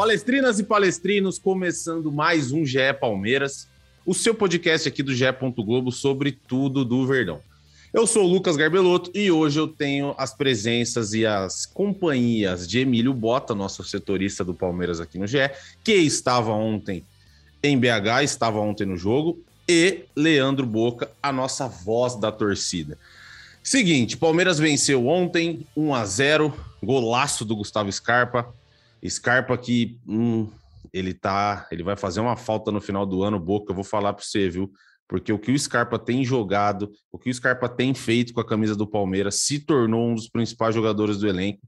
Palestrinas e palestrinos, começando mais um GE Palmeiras, o seu podcast aqui do GE. Globo sobre tudo do Verdão. Eu sou o Lucas Garbelotto e hoje eu tenho as presenças e as companhias de Emílio Bota, nosso setorista do Palmeiras aqui no GE, que estava ontem em BH, estava ontem no jogo, e Leandro Boca, a nossa voz da torcida. Seguinte, Palmeiras venceu ontem 1 a 0, golaço do Gustavo Scarpa. Scarpa que hum, ele tá, ele vai fazer uma falta no final do ano, Boca, eu vou falar para você, viu? porque o que o Scarpa tem jogado, o que o Scarpa tem feito com a camisa do Palmeiras, se tornou um dos principais jogadores do elenco.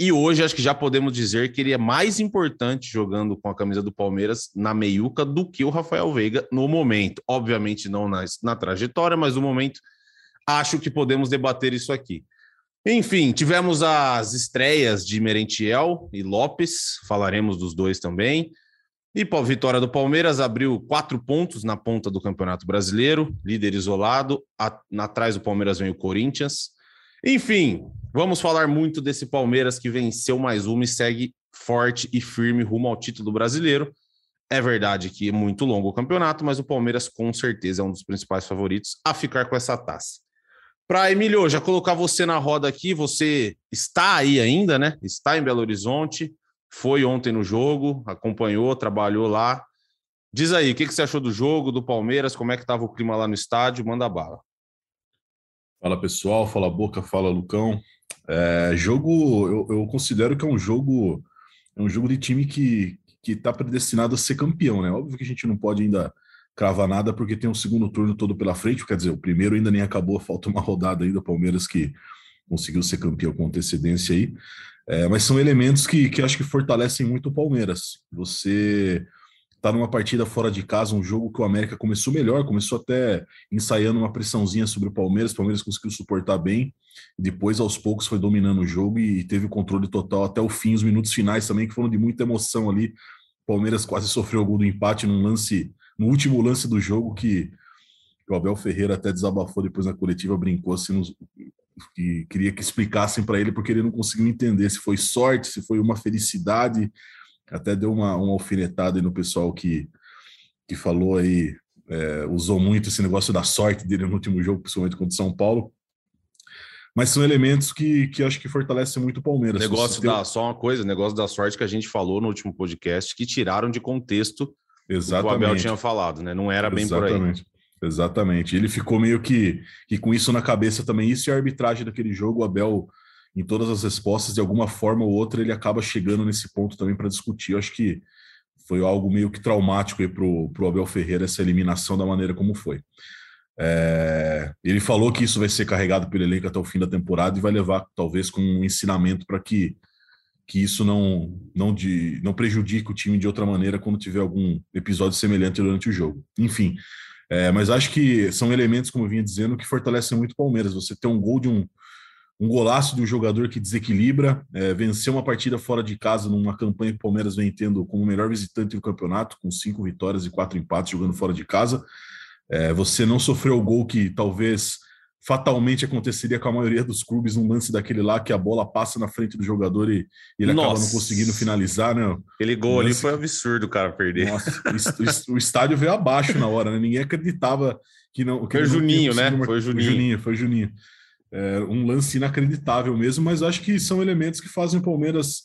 E hoje acho que já podemos dizer que ele é mais importante jogando com a camisa do Palmeiras na meiuca do que o Rafael Veiga no momento. Obviamente não na, na trajetória, mas no momento acho que podemos debater isso aqui. Enfim, tivemos as estreias de Merentiel e Lopes, falaremos dos dois também. E a vitória do Palmeiras abriu quatro pontos na ponta do Campeonato Brasileiro, líder isolado. Atrás do Palmeiras vem o Corinthians. Enfim, vamos falar muito desse Palmeiras que venceu mais uma e segue forte e firme rumo ao título brasileiro. É verdade que é muito longo o campeonato, mas o Palmeiras com certeza é um dos principais favoritos a ficar com essa taça. Para Emílio, já colocar você na roda aqui, você está aí ainda, né? Está em Belo Horizonte foi ontem no jogo, acompanhou, trabalhou lá. Diz aí, o que, você achou do jogo, do Palmeiras? Como é que estava o clima lá no estádio? Manda bala. Fala pessoal, fala Boca, fala Lucão. É, jogo, eu, eu, considero que é um jogo, é um jogo de time que que está predestinado a ser campeão, né? Óbvio que a gente não pode ainda cravar nada porque tem um segundo turno todo pela frente, quer dizer, o primeiro ainda nem acabou, falta uma rodada ainda, Palmeiras que conseguiu ser campeão com antecedência aí. É, mas são elementos que, que acho que fortalecem muito o Palmeiras. Você está numa partida fora de casa, um jogo que o América começou melhor, começou até ensaiando uma pressãozinha sobre o Palmeiras, o Palmeiras conseguiu suportar bem, depois aos poucos foi dominando o jogo e teve o controle total até o fim, os minutos finais também, que foram de muita emoção ali. Palmeiras quase sofreu o gol do empate num lance, no último lance do jogo que o Abel Ferreira até desabafou depois na coletiva, brincou assim, nos, que queria que explicassem para ele, porque ele não conseguiu entender se foi sorte, se foi uma felicidade. Até deu uma, uma alfinetada no pessoal que, que falou aí, é, usou muito esse negócio da sorte dele no último jogo, principalmente contra o São Paulo. Mas são elementos que, que acho que fortalecem muito o Palmeiras. Negócio da, tem... Só uma coisa, negócio da sorte que a gente falou no último podcast, que tiraram de contexto Exatamente. o que o Abel tinha falado, né? Não era bem Exatamente. por aí. Exatamente. Ele ficou meio que, que com isso na cabeça também. Isso e a arbitragem daquele jogo, o Abel, em todas as respostas, de alguma forma ou outra, ele acaba chegando nesse ponto também para discutir. Eu acho que foi algo meio que traumático para o Abel Ferreira, essa eliminação da maneira como foi. É, ele falou que isso vai ser carregado pelo elenco até o fim da temporada e vai levar, talvez, com um ensinamento para que, que isso não, não, de, não prejudique o time de outra maneira quando tiver algum episódio semelhante durante o jogo. Enfim, é, mas acho que são elementos, como eu vinha dizendo, que fortalecem muito o Palmeiras. Você ter um gol de um, um golaço de um jogador que desequilibra, é, vencer uma partida fora de casa numa campanha que o Palmeiras vem tendo como melhor visitante do campeonato, com cinco vitórias e quatro empates jogando fora de casa. É, você não sofreu o gol que talvez fatalmente aconteceria com a maioria dos clubes um lance daquele lá que a bola passa na frente do jogador e, e ele Nossa. acaba não conseguindo finalizar, né? Aquele gol ali foi absurdo, cara, perder. Nossa, o, o, estádio veio abaixo na hora, né? Ninguém acreditava que não. Que foi Juninho, né? Foi Juninho. Juninho, foi Juninho. É, um lance inacreditável mesmo, mas acho que são elementos que fazem o Palmeiras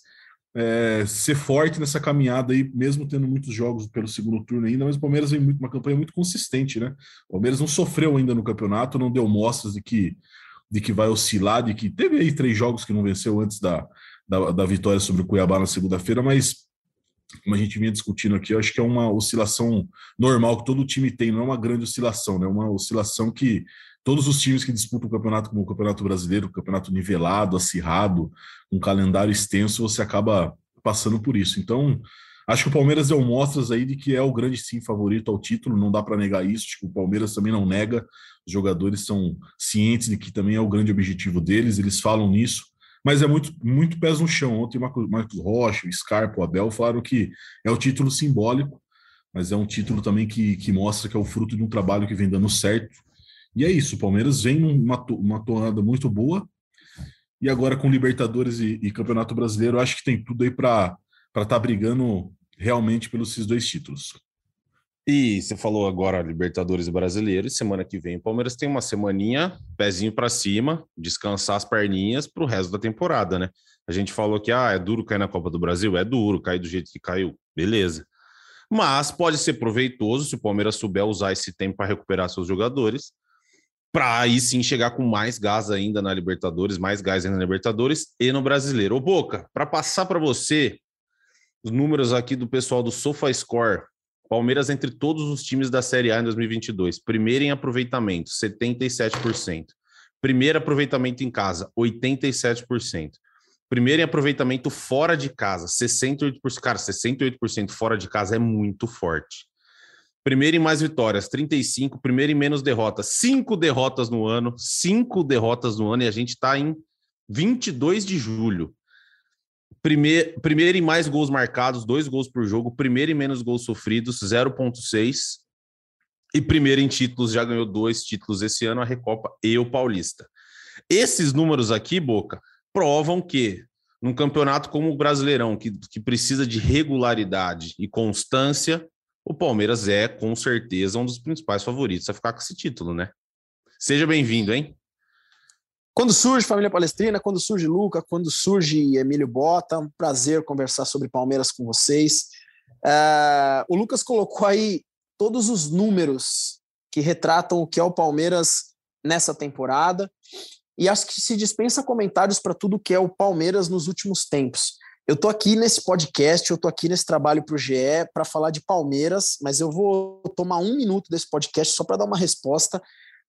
é, ser forte nessa caminhada aí, mesmo tendo muitos jogos pelo segundo turno ainda, mas o Palmeiras vem muito, uma campanha muito consistente, né? O Palmeiras não sofreu ainda no campeonato, não deu mostras de que, de que vai oscilar, de que teve aí três jogos que não venceu antes da, da, da vitória sobre o Cuiabá na segunda-feira, mas como a gente vinha discutindo aqui, eu acho que é uma oscilação normal que todo time tem, não é uma grande oscilação, né? É uma oscilação que todos os times que disputam o campeonato, como o Campeonato Brasileiro, o campeonato nivelado, acirrado, um calendário extenso, você acaba passando por isso. Então, acho que o Palmeiras deu mostras aí de que é o grande sim favorito ao título, não dá para negar isso. O Palmeiras também não nega, os jogadores são cientes de que também é o grande objetivo deles, eles falam nisso mas é muito, muito pés no chão. Ontem Marcos Rocha, o Scarpa, o Abel falaram que é o título simbólico, mas é um título também que, que mostra que é o fruto de um trabalho que vem dando certo. E é isso, o Palmeiras vem numa uma tornada muito boa, e agora com Libertadores e, e Campeonato Brasileiro, acho que tem tudo aí para estar tá brigando realmente pelos esses dois títulos. E você falou agora Libertadores Brasileiro, e semana que vem o Palmeiras tem uma semaninha, pezinho para cima, descansar as perninhas para o resto da temporada, né? A gente falou que ah, é duro cair na Copa do Brasil, é duro cair do jeito que caiu, beleza. Mas pode ser proveitoso se o Palmeiras souber usar esse tempo para recuperar seus jogadores, para aí sim chegar com mais gás ainda na Libertadores, mais gás ainda na Libertadores e no Brasileiro. Ô Boca, para passar para você os números aqui do pessoal do SofaScore, Palmeiras entre todos os times da Série A em 2022. Primeiro em aproveitamento, 77%. Primeiro aproveitamento em casa, 87%. Primeiro em aproveitamento fora de casa, 68%. Cara, 68% fora de casa é muito forte. Primeiro em mais vitórias, 35. Primeiro em menos derrotas, cinco derrotas no ano. Cinco derrotas no ano e a gente está em 22 de julho. Primeiro, primeiro em mais gols marcados, dois gols por jogo. Primeiro em menos gols sofridos, 0,6. E primeiro em títulos, já ganhou dois títulos esse ano, a Recopa e o Paulista. Esses números aqui, Boca, provam que num campeonato como o Brasileirão, que, que precisa de regularidade e constância, o Palmeiras é, com certeza, um dos principais favoritos a ficar com esse título, né? Seja bem-vindo, hein? Quando surge Família Palestrina, quando surge Luca, quando surge Emílio Bota, um prazer conversar sobre Palmeiras com vocês. Uh, o Lucas colocou aí todos os números que retratam o que é o Palmeiras nessa temporada, e acho que se dispensa comentários para tudo que é o Palmeiras nos últimos tempos. Eu estou aqui nesse podcast, eu estou aqui nesse trabalho para o GE para falar de Palmeiras, mas eu vou tomar um minuto desse podcast só para dar uma resposta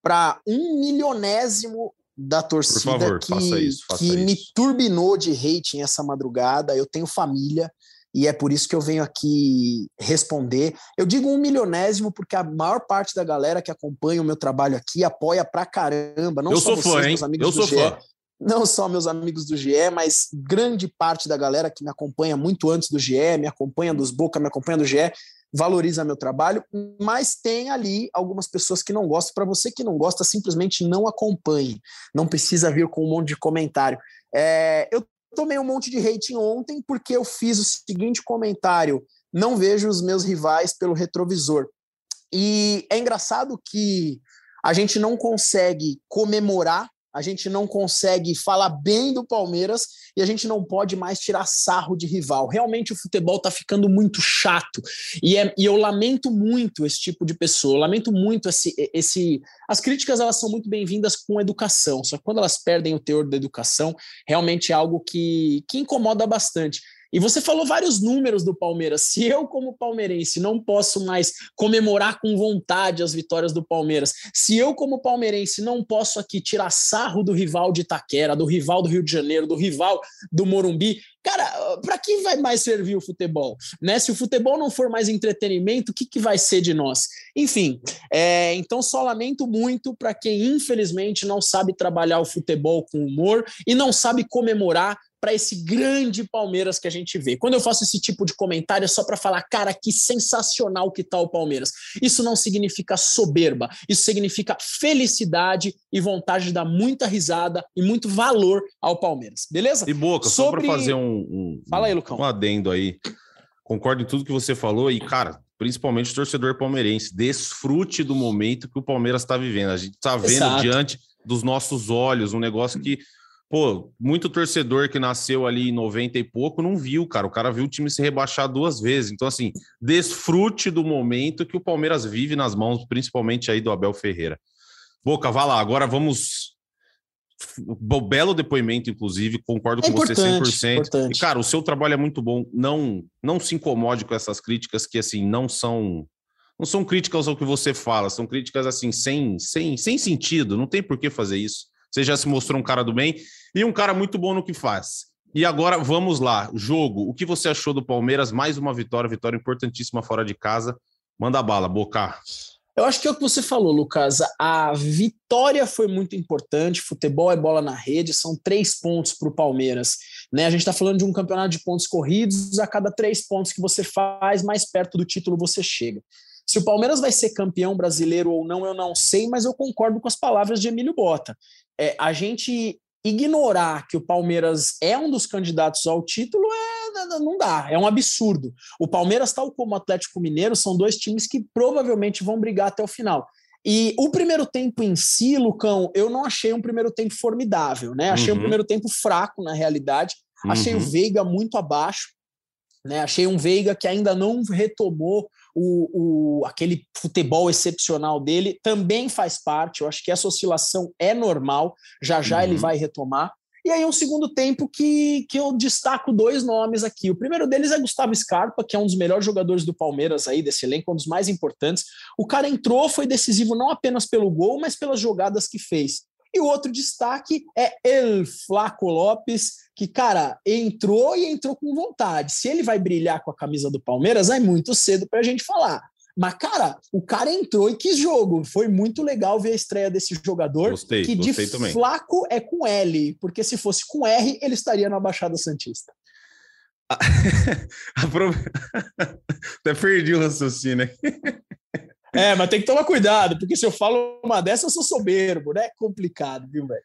para um milionésimo da torcida favor, que, isso, que me turbinou de rating essa madrugada. Eu tenho família e é por isso que eu venho aqui responder. Eu digo um milionésimo porque a maior parte da galera que acompanha o meu trabalho aqui apoia pra caramba. Não eu só sou vocês, fã, hein? meus amigos eu do sou fã. Não só meus amigos do GE, mas grande parte da galera que me acompanha muito antes do GE, me acompanha dos Boca, me acompanha do GE, valoriza meu trabalho, mas tem ali algumas pessoas que não gostam. Para você que não gosta, simplesmente não acompanhe. Não precisa vir com um monte de comentário. É, eu tomei um monte de rating ontem porque eu fiz o seguinte comentário: não vejo os meus rivais pelo retrovisor. E é engraçado que a gente não consegue comemorar a gente não consegue falar bem do Palmeiras e a gente não pode mais tirar sarro de rival. Realmente o futebol está ficando muito chato e, é, e eu lamento muito esse tipo de pessoa. Eu lamento muito esse, esse. As críticas elas são muito bem-vindas com educação, só que quando elas perdem o teor da educação, realmente é algo que, que incomoda bastante. E você falou vários números do Palmeiras. Se eu, como palmeirense, não posso mais comemorar com vontade as vitórias do Palmeiras, se eu, como palmeirense, não posso aqui tirar sarro do rival de Itaquera, do rival do Rio de Janeiro, do rival do Morumbi, cara, para que vai mais servir o futebol? Né? Se o futebol não for mais entretenimento, o que, que vai ser de nós? Enfim, é, então só lamento muito para quem, infelizmente, não sabe trabalhar o futebol com humor e não sabe comemorar para esse grande Palmeiras que a gente vê. Quando eu faço esse tipo de comentário é só para falar, cara, que sensacional que tá o Palmeiras. Isso não significa soberba, isso significa felicidade e vontade de dar muita risada e muito valor ao Palmeiras, beleza? E Boca, Sobre... só para fazer um, um, Fala aí, Lucão. um adendo aí. Concordo em tudo que você falou e, cara, principalmente o torcedor palmeirense, desfrute do momento que o Palmeiras está vivendo. A gente está vendo Exato. diante dos nossos olhos um negócio que Pô, muito torcedor que nasceu ali em 90 e pouco não viu, cara. O cara viu o time se rebaixar duas vezes. Então, assim, desfrute do momento que o Palmeiras vive nas mãos, principalmente aí do Abel Ferreira. Boca, vá lá. Agora vamos. Belo depoimento, inclusive, concordo é com você 100%. Importante. E, cara, o seu trabalho é muito bom. Não, não se incomode com essas críticas que, assim, não são não são críticas ao que você fala, são críticas assim, sem, sem, sem sentido, não tem por que fazer isso. Você já se mostrou um cara do bem e um cara muito bom no que faz. E agora vamos lá, jogo. O que você achou do Palmeiras? Mais uma vitória, vitória importantíssima fora de casa. Manda bala, Boca. Eu acho que é o que você falou, Lucas. A vitória foi muito importante. Futebol é bola na rede, são três pontos para o Palmeiras. Né? A gente está falando de um campeonato de pontos corridos. A cada três pontos que você faz, mais perto do título você chega. Se o Palmeiras vai ser campeão brasileiro ou não, eu não sei, mas eu concordo com as palavras de Emílio Bota. É, a gente ignorar que o Palmeiras é um dos candidatos ao título é, não dá, é um absurdo. O Palmeiras, tal como o Atlético Mineiro, são dois times que provavelmente vão brigar até o final. E o primeiro tempo em si, Lucão, eu não achei um primeiro tempo formidável, né? Achei uhum. um primeiro tempo fraco, na realidade. Uhum. Achei o Veiga muito abaixo, né? Achei um Veiga que ainda não retomou o, o, aquele futebol excepcional dele também faz parte. Eu acho que essa oscilação é normal, já já uhum. ele vai retomar. E aí, um segundo tempo que, que eu destaco dois nomes aqui. O primeiro deles é Gustavo Scarpa, que é um dos melhores jogadores do Palmeiras aí, desse elenco, um dos mais importantes. O cara entrou, foi decisivo não apenas pelo gol, mas pelas jogadas que fez. E o outro destaque é El Flaco Lopes, que, cara, entrou e entrou com vontade. Se ele vai brilhar com a camisa do Palmeiras, é muito cedo para a gente falar. Mas, cara, o cara entrou e que jogo. Foi muito legal ver a estreia desse jogador. Gostei, que gostei de também. flaco é com L, porque se fosse com R, ele estaria na Baixada Santista. Até perdi o raciocínio. É, mas tem que tomar cuidado, porque se eu falo uma dessa, eu sou soberbo, né? É complicado, viu, velho?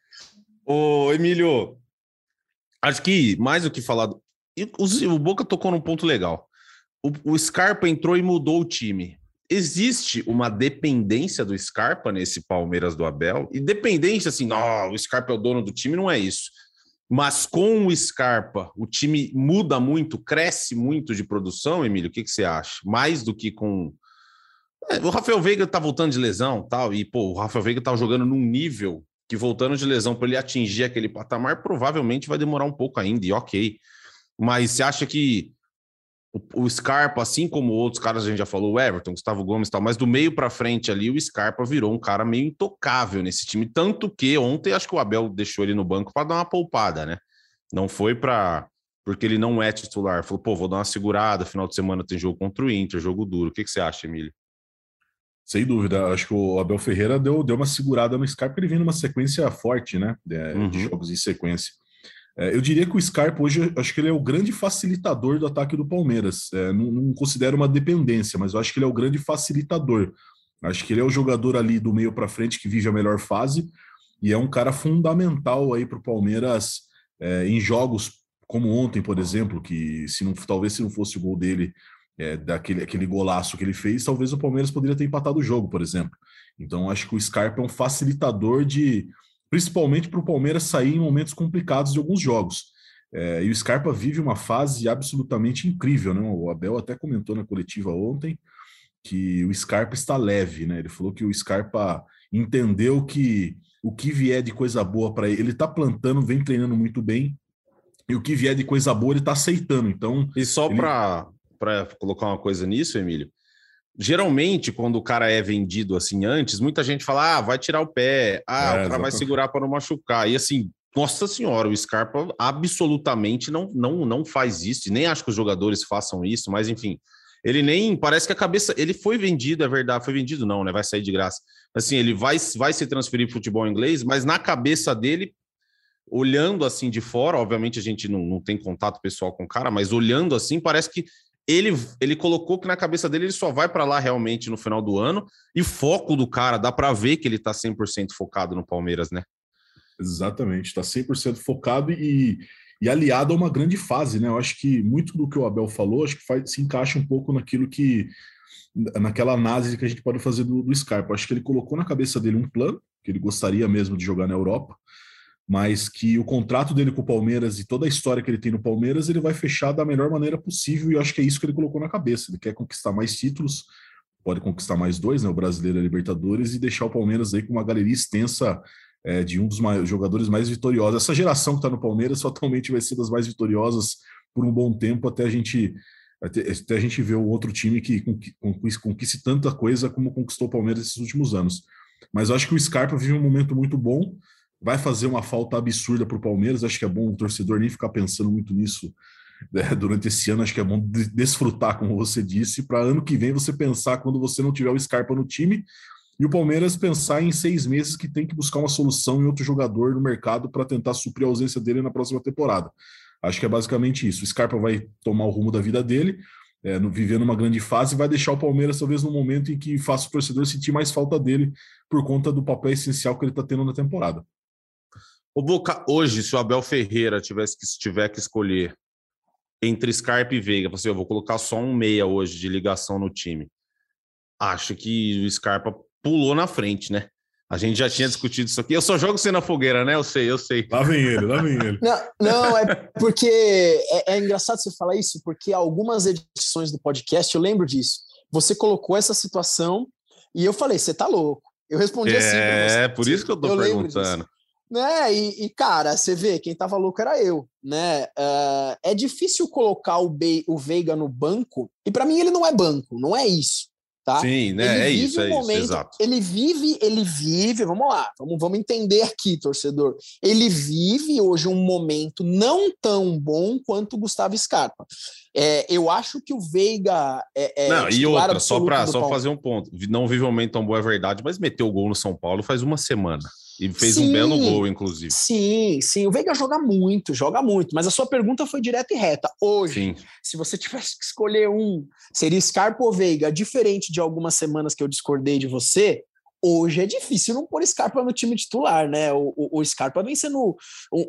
Ô, Emílio, acho que mais do que falado, o Boca tocou num ponto legal. O, o Scarpa entrou e mudou o time. Existe uma dependência do Scarpa nesse Palmeiras do Abel? E dependência, assim, não, o Scarpa é o dono do time, não é isso. Mas com o Scarpa, o time muda muito, cresce muito de produção, Emílio? O que, que você acha? Mais do que com. É, o Rafael Veiga tá voltando de lesão tal, e pô, o Rafael Veiga tá jogando num nível que voltando de lesão para ele atingir aquele patamar, provavelmente vai demorar um pouco ainda, e ok. Mas você acha que o, Scarpa, assim como outros caras, a gente já falou, o Everton, Gustavo Gomes tal, mas do meio para frente ali, o Scarpa virou um cara meio intocável nesse time. Tanto que ontem acho que o Abel deixou ele no banco para dar uma poupada, né? Não foi para. Porque ele não é titular. Falou, pô, vou dar uma segurada. Final de semana tem jogo contra o Inter, jogo duro. O que, que você acha, Emílio? Sem dúvida, acho que o Abel Ferreira deu, deu uma segurada no Scarpa, ele vem numa sequência forte, né? De, uhum. de jogos em sequência. É, eu diria que o Scarpa hoje, acho que ele é o grande facilitador do ataque do Palmeiras. É, não, não, considero uma dependência, mas eu acho que ele é o grande facilitador. Acho que ele é o jogador ali do meio para frente que vive a melhor fase e é um cara fundamental aí para o Palmeiras é, em jogos como ontem, por exemplo, que se não, talvez se não fosse o gol dele, é, daquele aquele golaço que ele fez, talvez o Palmeiras poderia ter empatado o jogo, por exemplo. Então, acho que o Scarpa é um facilitador de, principalmente para o Palmeiras sair em momentos complicados de alguns jogos. É, e o Scarpa vive uma fase absolutamente incrível, né? O Abel até comentou na coletiva ontem que o Scarpa está leve, né? Ele falou que o Scarpa entendeu que o que vier de coisa boa para ele, ele está plantando, vem treinando muito bem, e o que vier de coisa boa ele está aceitando. Então, e só ele... para para colocar uma coisa nisso, Emílio. Geralmente, quando o cara é vendido assim antes, muita gente fala: ah, vai tirar o pé, ah, é, o cara vai segurar para não machucar. E assim, nossa senhora, o Scarpa absolutamente não, não, não faz isso, nem acho que os jogadores façam isso, mas enfim, ele nem parece que a cabeça. Ele foi vendido, é verdade, foi vendido, não, né? Vai sair de graça. Assim, ele vai, vai se transferir para futebol inglês, mas na cabeça dele, olhando assim de fora, obviamente a gente não, não tem contato pessoal com o cara, mas olhando assim, parece que ele, ele colocou que na cabeça dele ele só vai para lá realmente no final do ano e foco do cara, dá para ver que ele tá 100% focado no Palmeiras, né? Exatamente, está 100% focado e, e aliado a uma grande fase, né? Eu acho que muito do que o Abel falou, acho que faz, se encaixa um pouco naquilo que naquela análise que a gente pode fazer do, do Scarpa. Acho que ele colocou na cabeça dele um plano que ele gostaria mesmo de jogar na Europa mas que o contrato dele com o Palmeiras e toda a história que ele tem no Palmeiras, ele vai fechar da melhor maneira possível, e eu acho que é isso que ele colocou na cabeça. Ele quer conquistar mais títulos, pode conquistar mais dois, né? O brasileiro e a Libertadores, e deixar o Palmeiras aí com uma galeria extensa é, de um dos jogadores mais vitoriosos. Essa geração que está no Palmeiras atualmente vai ser das mais vitoriosas por um bom tempo, até a gente até, a gente vê o outro time que conquiste tanta coisa como conquistou o Palmeiras esses últimos anos. Mas eu acho que o Scarpa vive um momento muito bom, vai fazer uma falta absurda para o Palmeiras. Acho que é bom o torcedor nem ficar pensando muito nisso né, durante esse ano. Acho que é bom desfrutar, como você disse, para ano que vem você pensar quando você não tiver o Scarpa no time e o Palmeiras pensar em seis meses que tem que buscar uma solução em outro jogador no mercado para tentar suprir a ausência dele na próxima temporada. Acho que é basicamente isso. O Scarpa vai tomar o rumo da vida dele, é, no, vivendo uma grande fase, vai deixar o Palmeiras talvez no momento em que faça o torcedor sentir mais falta dele por conta do papel essencial que ele está tendo na temporada. O Boca, hoje, se o Abel Ferreira tivesse que, tiver que escolher entre Scarpa e Veiga, você, eu vou colocar só um meia hoje de ligação no time. Acho que o Scarpa pulou na frente, né? A gente já tinha discutido isso aqui. Eu só jogo você na fogueira, né? Eu sei, eu sei. Lá vem ele, lá vem ele. Não, não é porque é, é, engraçado você falar isso, porque algumas edições do podcast eu lembro disso. Você colocou essa situação e eu falei, você tá louco. Eu respondi é, assim. É, por isso que eu tô eu perguntando. Né? E, e, cara, você vê, quem tava louco era eu, né? Uh, é difícil colocar o, Be o Veiga no banco, e para mim ele não é banco, não é isso. Tá? Sim, né? Ele é isso, um é momento, isso, exato. Ele vive, ele vive, vamos lá, vamos, vamos entender aqui, torcedor. Ele vive hoje um momento não tão bom quanto o Gustavo Scarpa. É, eu acho que o Veiga é, é não, e outra, só para só fazer um ponto. Não vive um momento tão bom, é verdade, mas meteu o gol no São Paulo faz uma semana. E fez sim, um belo gol, inclusive. Sim, sim. O Veiga joga muito, joga muito. Mas a sua pergunta foi direta e reta. Hoje, sim. se você tivesse que escolher um, seria Scarpa ou Veiga? Diferente de algumas semanas que eu discordei de você, hoje é difícil não pôr Scarpa no time titular, né? O, o, o Scarpa vem sendo,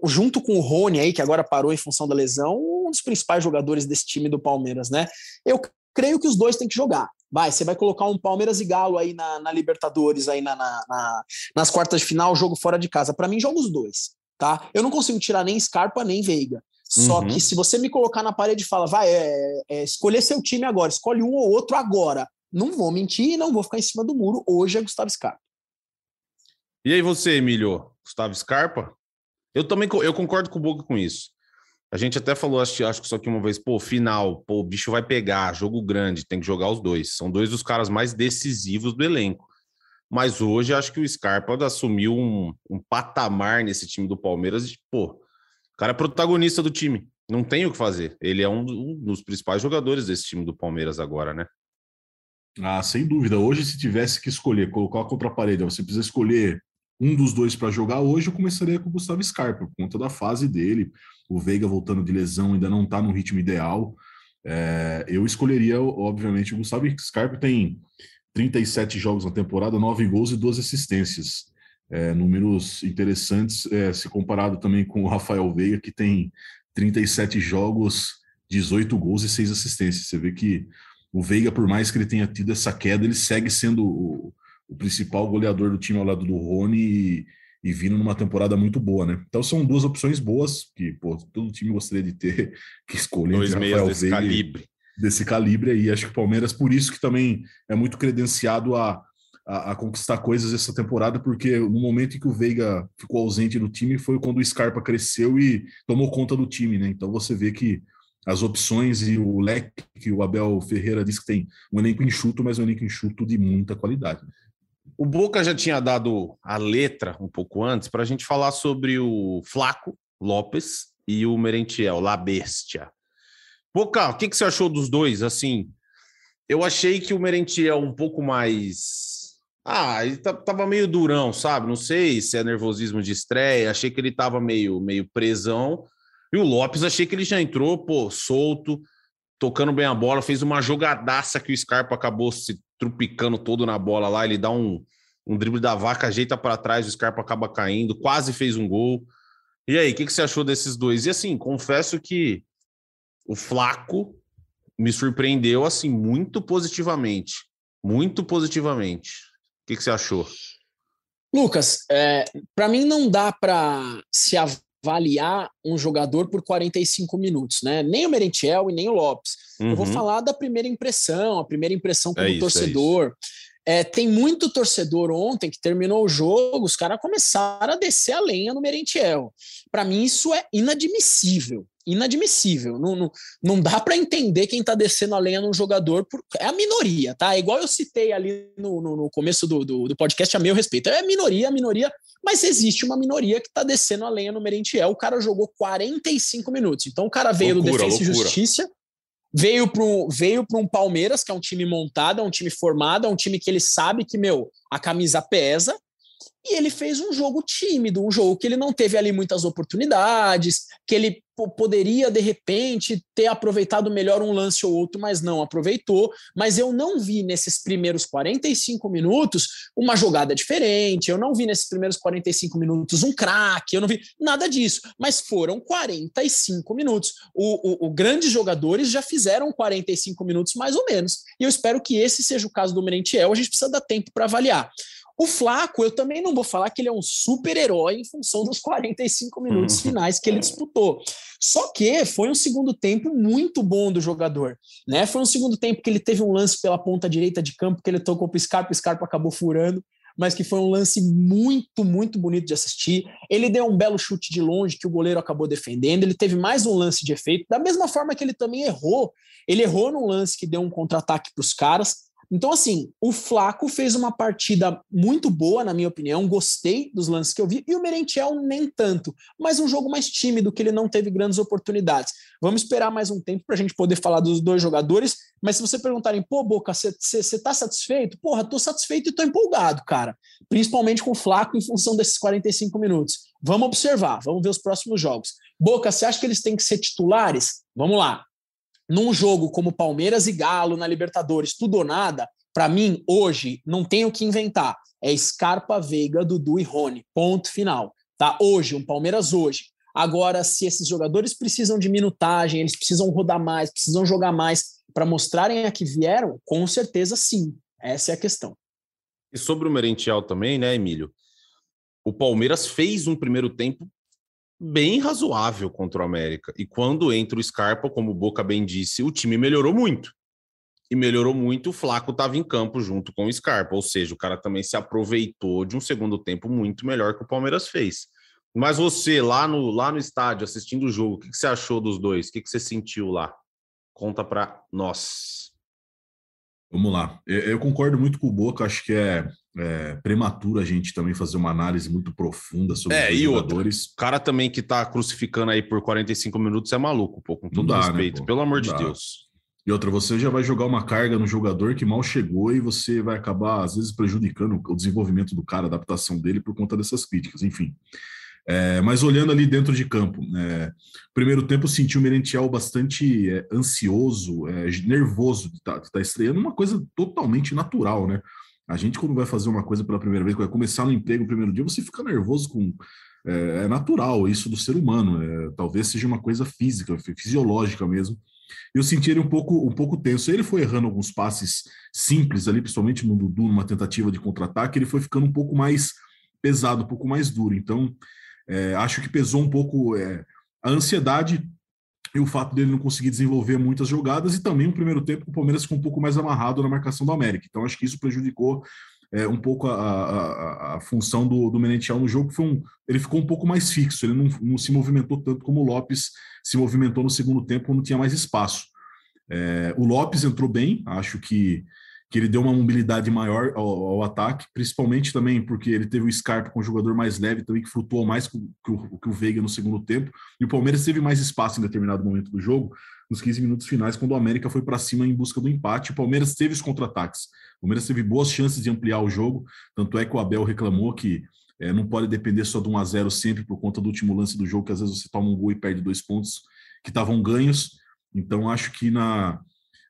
junto com o Rony aí, que agora parou em função da lesão, um dos principais jogadores desse time do Palmeiras, né? Eu creio que os dois têm que jogar. Vai, você vai colocar um Palmeiras e Galo aí na, na Libertadores, aí na, na, na, nas quartas de final, jogo fora de casa. Para mim, joga os dois, tá? Eu não consigo tirar nem Scarpa nem Veiga. Só uhum. que se você me colocar na parede e fala, vai, é, é, escolher seu time agora, escolhe um ou outro agora. Não vou mentir e não vou ficar em cima do muro. Hoje é Gustavo Scarpa. E aí você, Emílio? Gustavo Scarpa? Eu também eu concordo com o Boca com isso. A gente até falou, acho, acho que só que uma vez, pô, final, pô, o bicho vai pegar, jogo grande, tem que jogar os dois. São dois dos caras mais decisivos do elenco. Mas hoje acho que o Scarpa assumiu um, um patamar nesse time do Palmeiras de, pô, o cara é protagonista do time. Não tem o que fazer. Ele é um, um dos principais jogadores desse time do Palmeiras agora, né? Ah, sem dúvida. Hoje, se tivesse que escolher, colocar contra a parede, você precisa escolher um dos dois para jogar hoje, eu começaria com o Gustavo Scarpa, por conta da fase dele. O Veiga voltando de lesão ainda não está no ritmo ideal. É, eu escolheria, obviamente, o Gustavo Scarpa tem 37 jogos na temporada, 9 gols e 12 assistências. É, números interessantes, é, se comparado também com o Rafael Veiga, que tem 37 jogos, 18 gols e 6 assistências. Você vê que o Veiga, por mais que ele tenha tido essa queda, ele segue sendo o, o principal goleador do time ao lado do Rony e, e vindo numa temporada muito boa, né? Então são duas opções boas que pô, todo time gostaria de ter que escolher. Dois meias desse Veiga, calibre. Desse calibre aí. Acho que o Palmeiras, por isso que também é muito credenciado a, a, a, conquistar coisas essa temporada, porque no momento em que o Veiga ficou ausente do time foi quando o Scarpa cresceu e tomou conta do time, né? Então você vê que as opções e o leque que o Abel Ferreira disse que tem um elenco enxuto, mas um elenco enxuto de muita qualidade. O Boca já tinha dado a letra um pouco antes para a gente falar sobre o Flaco Lopes e o Merentiel, La Bestia. Boca, o que, que você achou dos dois? Assim, eu achei que o Merentiel um pouco mais. Ah, ele tava meio durão, sabe? Não sei se é nervosismo de estreia. Achei que ele tava meio, meio presão. E o Lopes, achei que ele já entrou, pô, solto, tocando bem a bola, fez uma jogadaça que o Scarpa acabou se trupicando todo na bola lá, ele dá um, um drible da vaca, ajeita para trás, o Scarpa acaba caindo, quase fez um gol. E aí, o que, que você achou desses dois? E assim, confesso que o Flaco me surpreendeu assim muito positivamente, muito positivamente. O que, que você achou? Lucas, é, para mim não dá para se avaliar um jogador por 45 minutos, né? Nem o Merentiel e nem o Lopes. Uhum. Eu vou uhum. falar da primeira impressão, a primeira impressão como é isso, torcedor. É, é tem muito torcedor ontem que terminou o jogo, os caras começaram a descer a lenha no Merentiel. Para mim, isso é inadmissível. Inadmissível. Não, não, não dá para entender quem está descendo a lenha num jogador. Por, é a minoria, tá? É igual eu citei ali no, no, no começo do, do, do, podcast a meu respeito. É a minoria, a minoria, mas existe uma minoria que está descendo a lenha no Merentiel. O cara jogou 45 minutos. Então o cara veio loucura, do Defensa e Justiça. Veio para veio um Palmeiras, que é um time montado, é um time formado, é um time que ele sabe que, meu, a camisa pesa, e ele fez um jogo tímido, um jogo que ele não teve ali muitas oportunidades, que ele poderia de repente ter aproveitado melhor um lance ou outro, mas não aproveitou. Mas eu não vi nesses primeiros 45 minutos uma jogada diferente, eu não vi nesses primeiros 45 minutos um craque, eu não vi nada disso. Mas foram 45 minutos. O, o, o grandes jogadores já fizeram 45 minutos mais ou menos. E eu espero que esse seja o caso do Merentiel. A gente precisa dar tempo para avaliar. O Flaco, eu também não vou falar que ele é um super-herói em função dos 45 minutos uhum. finais que ele disputou. Só que foi um segundo tempo muito bom do jogador. Né? Foi um segundo tempo que ele teve um lance pela ponta direita de campo, que ele tocou para o Scarpa, o Scarpa acabou furando mas que foi um lance muito, muito bonito de assistir. Ele deu um belo chute de longe que o goleiro acabou defendendo. Ele teve mais um lance de efeito, da mesma forma que ele também errou. Ele errou num lance que deu um contra-ataque para os caras, então, assim, o Flaco fez uma partida muito boa, na minha opinião. Gostei dos lances que eu vi. E o Merentiel nem tanto. Mas um jogo mais tímido, que ele não teve grandes oportunidades. Vamos esperar mais um tempo para a gente poder falar dos dois jogadores. Mas se você perguntarem, pô, Boca, você está satisfeito? Porra, tô satisfeito e tô empolgado, cara. Principalmente com o Flaco em função desses 45 minutos. Vamos observar, vamos ver os próximos jogos. Boca, você acha que eles têm que ser titulares? Vamos lá num jogo como Palmeiras e Galo na Libertadores, tudo ou nada, para mim, hoje, não tenho o que inventar. É Scarpa, Veiga, Dudu e Rony. Ponto final. Tá? Hoje, um Palmeiras hoje. Agora, se esses jogadores precisam de minutagem, eles precisam rodar mais, precisam jogar mais para mostrarem a que vieram, com certeza sim. Essa é a questão. E sobre o Merentiel também, né, Emílio? O Palmeiras fez um primeiro tempo bem razoável contra o América. E quando entra o Scarpa, como o Boca bem disse, o time melhorou muito. E melhorou muito, o Flaco estava em campo junto com o Scarpa, ou seja, o cara também se aproveitou de um segundo tempo muito melhor que o Palmeiras fez. Mas você, lá no, lá no estádio, assistindo o jogo, o que, que você achou dos dois? O que, que você sentiu lá? Conta para nós. Vamos lá. Eu concordo muito com o Boca, acho que é é, prematuro a gente também fazer uma análise muito profunda sobre é, os jogadores. O cara também que tá crucificando aí por 45 minutos é maluco, pô, com todo dá, né, respeito, né, pelo amor de dá. Deus. E outra, você já vai jogar uma carga no jogador que mal chegou e você vai acabar, às vezes, prejudicando o desenvolvimento do cara, a adaptação dele por conta dessas críticas, enfim. É, mas olhando ali dentro de campo, é, primeiro tempo senti o Merentiel bastante é, ansioso, é, nervoso de estar tá, tá estreando, uma coisa totalmente natural, né? A gente, quando vai fazer uma coisa pela primeira vez, vai começar no emprego no primeiro dia, você fica nervoso com. É, é natural isso do ser humano. É, talvez seja uma coisa física, fisiológica mesmo. Eu senti ele um pouco, um pouco tenso. Ele foi errando alguns passes simples ali, principalmente no Dudu, numa tentativa de contra-ataque. Ele foi ficando um pouco mais pesado, um pouco mais duro. Então, é, acho que pesou um pouco é, a ansiedade e o fato dele não conseguir desenvolver muitas jogadas e também o primeiro tempo o Palmeiras ficou um pouco mais amarrado na marcação do América. Então acho que isso prejudicou é, um pouco a, a, a, função do, do Menentiel no jogo, que foi um, ele ficou um pouco mais fixo, ele não, não, se movimentou tanto como o Lopes se movimentou no segundo tempo, quando tinha mais espaço. É, o Lopes entrou bem, acho que que ele deu uma mobilidade maior ao, ao, ataque, principalmente também porque ele teve o Scarpa com um jogador mais leve também, que flutuou mais que o, que o Veiga no segundo tempo, e o Palmeiras teve mais espaço em determinado momento do jogo, nos 15 minutos finais, quando o América foi para cima em busca do empate, o Palmeiras teve os contra-ataques, o Palmeiras teve boas chances de ampliar o jogo, tanto é que o Abel reclamou que é, não pode depender só de 1 a 0 sempre por conta do último lance do jogo, que às vezes você toma um gol e perde dois pontos que estavam ganhos, então acho que na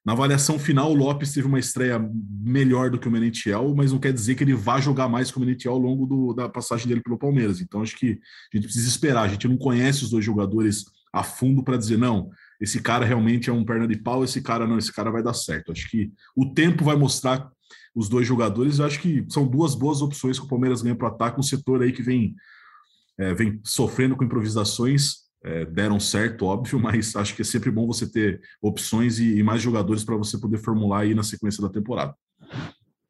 na avaliação final, o Lopes teve uma estreia melhor do que o Menetiel, mas não quer dizer que ele vá jogar mais que o Menetiel ao longo do, da passagem dele pelo Palmeiras. Então, acho que a gente precisa esperar. A gente não conhece os dois jogadores a fundo para dizer, não, esse cara realmente é um perna de pau, esse cara não, esse cara vai dar certo. Acho que o tempo vai mostrar os dois jogadores. Eu acho que são duas boas opções que o Palmeiras ganha para ataque, um setor aí que vem, é, vem sofrendo com improvisações é, deram certo, óbvio, mas acho que é sempre bom você ter opções e, e mais jogadores para você poder formular aí na sequência da temporada.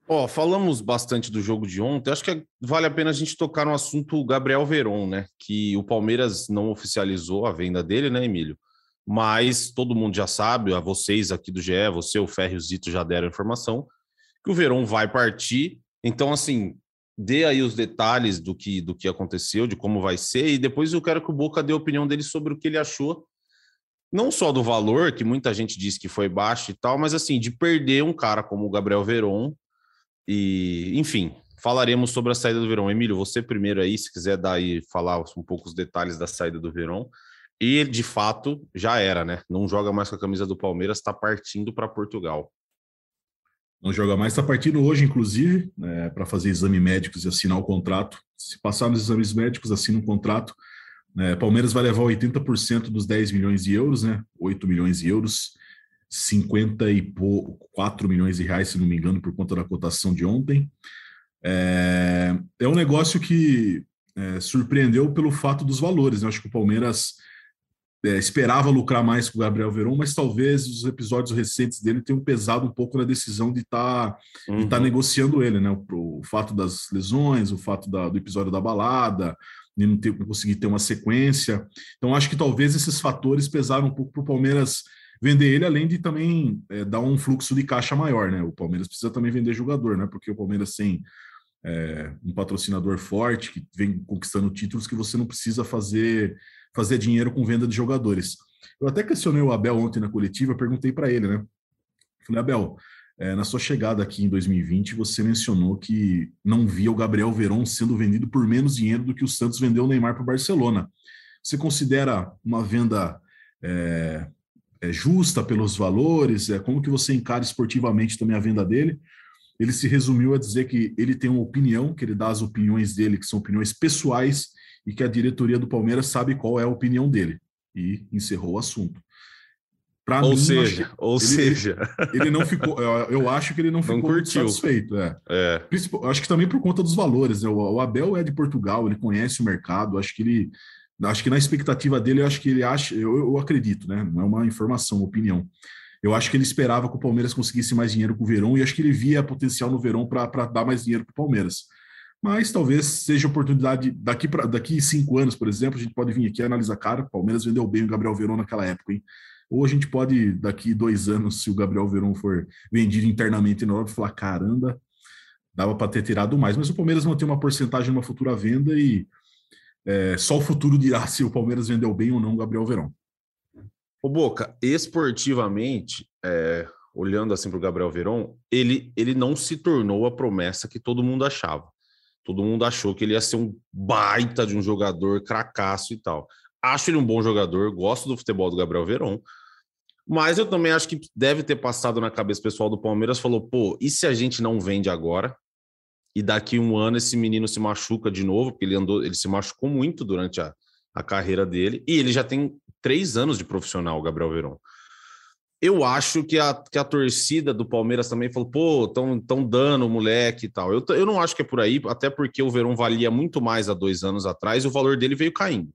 Ó, oh, falamos bastante do jogo de ontem. Acho que vale a pena a gente tocar no assunto Gabriel Veron, né? Que o Palmeiras não oficializou a venda dele, né, Emílio? mas todo mundo já sabe, a vocês aqui do GE, você, o Ferro e o Zito já deram informação, que o Verón vai partir. Então, assim, dê aí os detalhes do que, do que aconteceu, de como vai ser, e depois eu quero que o Boca dê a opinião dele sobre o que ele achou, não só do valor, que muita gente disse que foi baixo e tal, mas assim, de perder um cara como o Gabriel Veron, e enfim, falaremos sobre a saída do Verão. Emílio, você primeiro aí, se quiser dar aí, falar um pouco os detalhes da saída do Verão. E de fato já era, né? Não joga mais com a camisa do Palmeiras, está partindo para Portugal. Não joga mais, está partindo hoje, inclusive, né, para fazer exame médicos e assinar o contrato. Se passar nos exames médicos, assina um contrato. Né, Palmeiras vai levar 80% dos 10 milhões de euros, né? 8 milhões de euros, 54 milhões de reais, se não me engano, por conta da cotação de ontem. É, é um negócio que é, surpreendeu pelo fato dos valores. Né? Eu acho que o Palmeiras é, esperava lucrar mais com o Gabriel Veron, mas talvez os episódios recentes dele tenham pesado um pouco na decisão de estar tá, tá uhum. tá negociando ele, né? O, o, fato das lesões, o fato da, do episódio da balada, de não, ter, não conseguir ter uma sequência. Então, acho que talvez esses fatores pesaram um pouco para o Palmeiras vender ele, além de também é, dar um fluxo de caixa maior, né? O Palmeiras precisa também vender jogador, né? Porque o Palmeiras tem é, um patrocinador forte que vem conquistando títulos que você não precisa fazer fazer dinheiro com venda de jogadores. Eu até questionei o Abel ontem na coletiva, perguntei para ele, né? Falei, Abel, é, na sua chegada aqui em 2020, você mencionou que não via o Gabriel Veron sendo vendido por menos dinheiro do que o Santos vendeu o Neymar para o Barcelona. Você considera uma venda é, é, justa pelos valores? É, como que você encara esportivamente também a venda dele? ele se resumiu a dizer que ele tem uma opinião, que ele dá as opiniões dele, que são opiniões pessoais, e que a diretoria do Palmeiras sabe qual é a opinião dele. E encerrou o assunto. Pra ou mim, seja, ou ele, seja, ele não ficou. Eu acho que ele não, não ficou satisfeito. É. é. Acho que também por conta dos valores. Né? O Abel é de Portugal, ele conhece o mercado. Acho que ele, acho que na expectativa dele, eu acho que ele acha. Eu, eu acredito, né? Não é uma informação, uma opinião. Eu acho que ele esperava que o Palmeiras conseguisse mais dinheiro com o Verão e acho que ele via potencial no Verão para dar mais dinheiro para o Palmeiras. Mas talvez seja oportunidade daqui para daqui cinco anos, por exemplo, a gente pode vir aqui analisar cara. O Palmeiras vendeu bem o Gabriel Verão naquela época, hein? Ou a gente pode, daqui dois anos, se o Gabriel Verão for vendido internamente na Europa, falar: caramba, dava para ter tirado mais. Mas o Palmeiras mantém uma porcentagem numa futura venda e é, só o futuro dirá se o Palmeiras vendeu bem ou não o Gabriel Verão. O Boca, esportivamente, é, olhando assim para o Gabriel Veron, ele, ele não se tornou a promessa que todo mundo achava. Todo mundo achou que ele ia ser um baita de um jogador, cracaço e tal. Acho ele um bom jogador, gosto do futebol do Gabriel Veron, mas eu também acho que deve ter passado na cabeça pessoal do Palmeiras, falou, pô, e se a gente não vende agora? E daqui um ano esse menino se machuca de novo, porque ele andou, ele se machucou muito durante a, a carreira dele, e ele já tem três anos de profissional, Gabriel Veron. Eu acho que a, que a torcida do Palmeiras também falou, pô, estão tão dando o moleque e tal. Eu, eu não acho que é por aí, até porque o Verão valia muito mais há dois anos atrás e o valor dele veio caindo.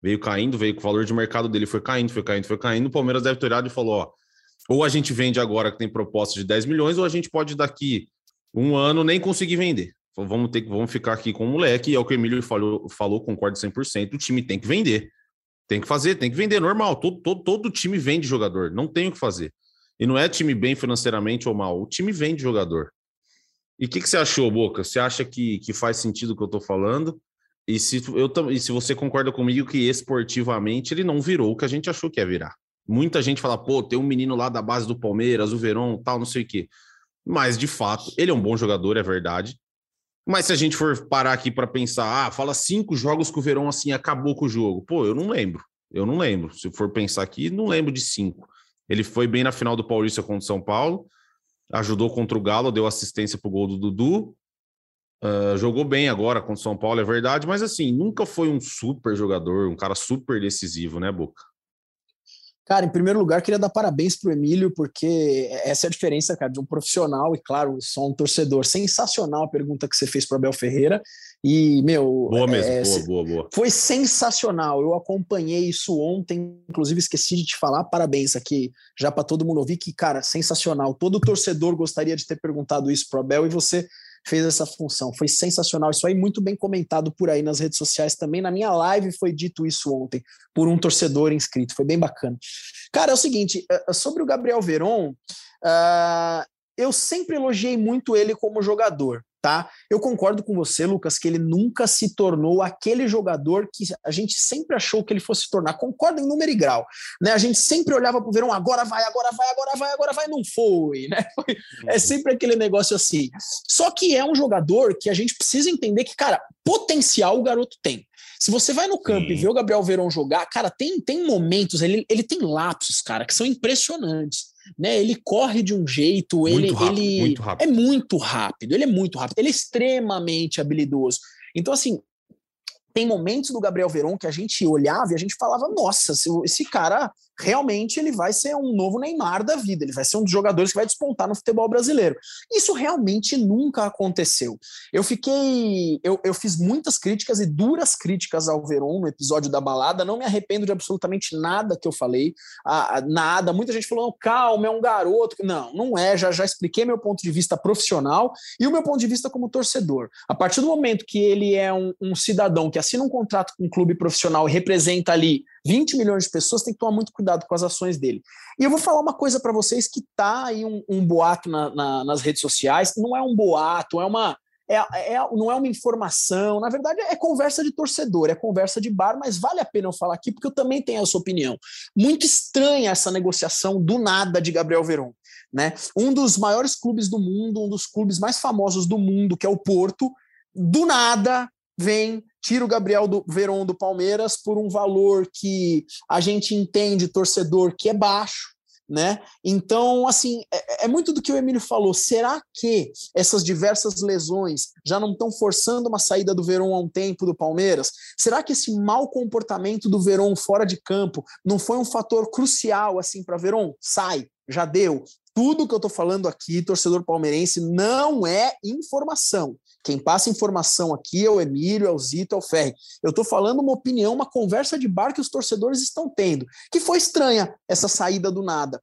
Veio caindo, veio com o valor de mercado dele foi caindo, foi caindo, foi caindo. O Palmeiras deve ter olhado e falou: ó, ou a gente vende agora que tem proposta de 10 milhões, ou a gente pode daqui um ano nem conseguir vender. Vamos ter que vamos ficar aqui com o moleque, e é o que o Emílio falou, falou concordo 100%. O time tem que vender. Tem que fazer, tem que vender, normal. Todo, todo, todo time vende jogador, não tem o que fazer. E não é time bem financeiramente ou mal, o time vende jogador. E o que, que, você achou, Boca? Você acha que, que faz sentido o que eu estou falando? E se, eu, e se você concorda comigo que esportivamente ele não virou o que a gente achou que ia virar. Muita gente fala, pô, tem um menino lá da base do Palmeiras, o Verón, tal, não sei o quê. Mas, de fato, ele é um bom jogador, é verdade. Mas se a gente for parar aqui para pensar, ah, fala cinco jogos que o Verão assim acabou com o jogo. Pô, eu não lembro. Eu não lembro. Se for pensar aqui, não lembro de cinco. Ele foi bem na final do Paulista contra o São Paulo, ajudou contra o Galo, deu assistência pro gol do Dudu. Uh, jogou bem agora contra o São Paulo, é verdade, mas assim, nunca foi um super jogador, um cara super decisivo, né, Boca? Cara, em primeiro lugar, queria dar parabéns para o Emílio, porque essa é a diferença, cara, de um profissional e, claro, só um torcedor. Sensacional a pergunta que você fez para Abel Ferreira. E, meu. Boa mesmo, é, boa, boa, boa. Foi sensacional. Eu acompanhei isso ontem, inclusive esqueci de te falar. Parabéns aqui, já para todo mundo ouvir, que, cara, sensacional. Todo torcedor gostaria de ter perguntado isso para o Abel e você fez essa função. Foi sensacional. Isso aí, muito bem comentado por aí nas redes sociais também. Na minha live foi dito isso ontem por um torcedor inscrito. Foi bem bacana. Cara, é o seguinte: eh, eh, sobre o Gabriel Veron, uh, eu sempre elogiei muito ele como jogador tá? Eu concordo com você, Lucas, que ele nunca se tornou aquele jogador que a gente sempre achou que ele fosse se tornar. Concordo em número e grau, né? A gente sempre olhava para o Verão, agora vai, agora vai, agora vai, agora vai, não foi, né? Foi, é uhum. sempre aquele negócio assim. Só que é um jogador que a gente precisa entender que, cara, potencial o garoto tem. Se você vai no campo Sim. e vê o Gabriel Verão jogar, cara, tem, tem momentos, ele, ele tem lapsos, cara, que são impressionantes né? Ele corre de um jeito, muito ele, rápido, ele muito é muito rápido, ele é muito rápido, ele é extremamente habilidoso. Então, assim, tem momentos do Gabriel Veron que a gente olhava e a gente falava: nossa, esse cara realmente ele vai ser um novo Neymar da vida, ele vai ser um dos jogadores que vai despontar no futebol brasileiro. Isso realmente nunca aconteceu. Eu fiquei. Eu, eu fiz muitas críticas e duras críticas ao Veron no episódio da balada, não me arrependo de absolutamente nada que eu falei, ah, nada. Muita gente falou: calma, é um garoto. Não, não é, já, já expliquei meu ponto de vista profissional e o meu ponto de vista como torcedor. A partir do momento que ele é um, um cidadão que assina um contrato com um clube profissional e representa ali 20 milhões de pessoas, tem que tomar muito cuidado com as ações dele. E eu vou falar uma coisa para vocês que tá aí um, um boato na, na, nas redes sociais, não é um boato, é uma. É, é, não é uma informação, na verdade é conversa de torcedor, é conversa de bar, mas vale a pena eu falar aqui porque eu também tenho essa opinião. Muito estranha essa negociação do nada de Gabriel Veron. Né? Um dos maiores clubes do mundo, um dos clubes mais famosos do mundo, que é o Porto, do nada vem tira o Gabriel do Veron do Palmeiras por um valor que a gente entende, torcedor, que é baixo, né? Então, assim, é, é, muito do que o Emílio falou. Será que essas diversas lesões já não estão forçando uma saída do Verón há um tempo do Palmeiras? Será que esse mau comportamento do Verón fora de campo não foi um fator crucial assim para Verón? Sai, já deu. Tudo que eu estou falando aqui, torcedor palmeirense, não é informação. Quem passa informação aqui é o Emílio, é o Zito, é o Ferri. Eu estou falando uma opinião, uma conversa de bar que os torcedores estão tendo, que foi estranha essa saída do nada.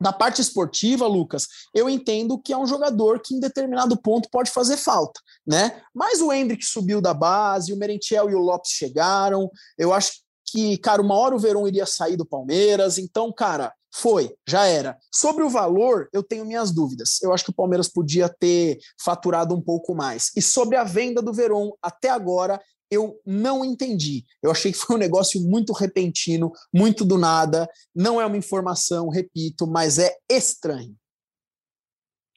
Na parte esportiva, Lucas, eu entendo que é um jogador que em determinado ponto pode fazer falta, né? Mas o Hendrick subiu da base, o Merentiel e o Lopes chegaram. Eu acho que, cara, uma hora o Verão iria sair do Palmeiras. Então, cara, foi, já era. Sobre o valor, eu tenho minhas dúvidas. Eu acho que o Palmeiras podia ter faturado um pouco mais. E sobre a venda do Verón, até agora, eu não entendi. Eu achei que foi um negócio muito repentino, muito do nada. Não é uma informação, repito, mas é estranho.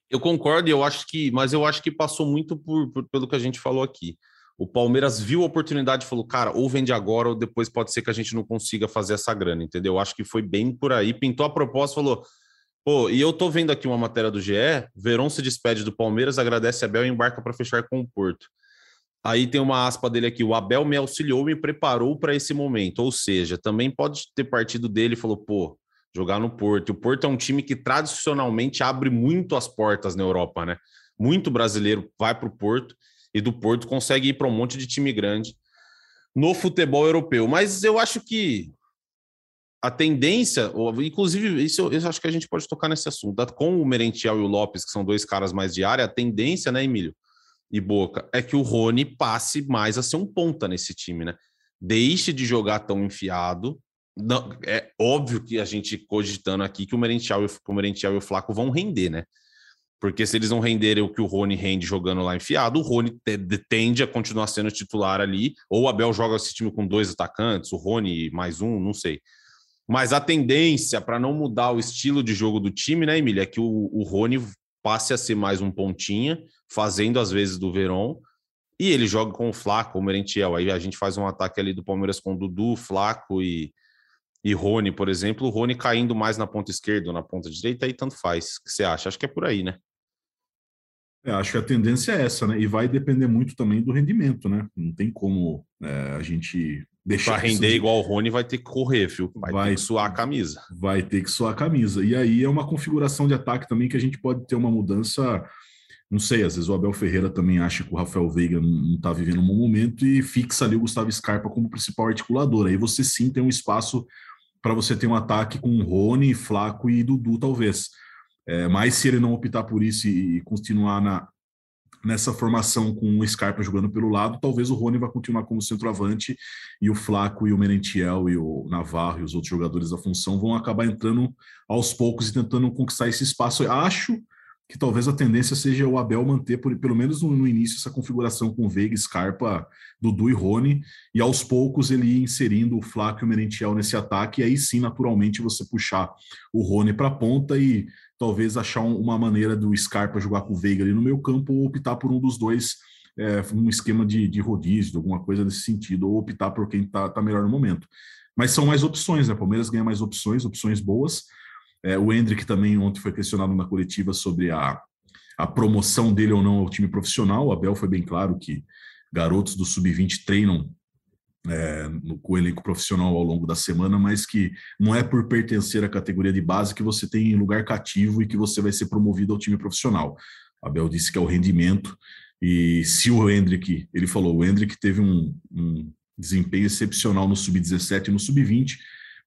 Eu concordo, eu acho que, mas eu acho que passou muito por, por pelo que a gente falou aqui. O Palmeiras viu a oportunidade e falou, cara, ou vende agora ou depois pode ser que a gente não consiga fazer essa grana, entendeu? Acho que foi bem por aí. Pintou a proposta, falou, pô, e eu tô vendo aqui uma matéria do GE, Verón se despede do Palmeiras, agradece a Abel e embarca para fechar com o Porto. Aí tem uma aspa dele aqui, o Abel me auxiliou, me preparou para esse momento, ou seja, também pode ter partido dele e falou, pô, jogar no Porto. O Porto é um time que tradicionalmente abre muito as portas na Europa, né? Muito brasileiro vai para o Porto e do Porto consegue ir para um monte de time grande no futebol europeu. Mas eu acho que a tendência, inclusive, isso eu, acho que a gente pode tocar nesse assunto, com o Merentiel e o Lopes, que são dois caras mais de área, a tendência, né, Emílio e Boca, é que o Rony passe mais a ser um ponta nesse time, né? Deixe de jogar tão enfiado. Não, é óbvio que a gente cogitando aqui que o Merentiel, o Merentiel e o Flaco vão render, né? Porque se eles não renderem o que o Rony rende jogando lá enfiado, o Rony tende a continuar sendo titular ali, ou o Abel joga esse time com dois atacantes, o Rony mais um, não sei. Mas a tendência para não mudar o estilo de jogo do time, né, Emília, é que o, o Rony passe a ser mais um pontinha, fazendo às vezes do Verón, e ele joga com o Flaco, o Merentiel. Aí a gente faz um ataque ali do Palmeiras com Dudu, Flaco e, e Rony, por exemplo. O Rony caindo mais na ponta esquerda ou na ponta direita, aí tanto faz. O que você acha? Acho que é por aí, né? É, acho que a tendência é essa, né? E vai depender muito também do rendimento, né? Não tem como é, a gente deixar. Para render igual o Rony, vai ter que correr, viu? Vai, vai, ter que suar a camisa. Vai ter que suar a camisa. E aí é uma configuração de ataque também que a gente pode ter uma mudança. Não sei, às vezes o Abel Ferreira também acha que o Rafael Veiga não está vivendo um bom momento e fixa ali o Gustavo Scarpa como principal articulador. Aí você sim tem um espaço para você ter um ataque com Rony, Flaco e Dudu, talvez. É, mas se ele não optar por isso e, continuar na, nessa formação com o Scarpa jogando pelo lado, talvez o Rony vá continuar como centroavante e o Flaco e o Merentiel e o Navarro e os outros jogadores da função vão acabar entrando aos poucos e tentando conquistar esse espaço. Eu acho que talvez a tendência seja o Abel manter, por, pelo menos no, no, início, essa configuração com Veiga, Scarpa, Dudu e Rony, e aos poucos ele ir inserindo o Flaco e o Merentiel nesse ataque, e aí sim, naturalmente, você puxar o Rony para a ponta e talvez achar um, uma maneira do Scarpa jogar com o Veiga ali no meio campo ou optar por um dos dois, é, um esquema de, de rodízio, alguma coisa nesse sentido, ou optar por quem está tá melhor no momento. Mas são mais opções, né? Palmeiras ganha mais opções, opções boas. É, o Hendrick também ontem foi questionado na coletiva sobre a, a promoção dele ou não ao time profissional. O Abel foi bem claro que garotos do sub-20 treinam é, no, com o elenco profissional ao longo da semana, mas que não é por pertencer à categoria de base que você tem lugar cativo e que você vai ser promovido ao time profissional. Abel disse que é o rendimento, e se o Hendrick, ele falou, o Hendrick teve um, um desempenho excepcional no sub-17 e no sub-20,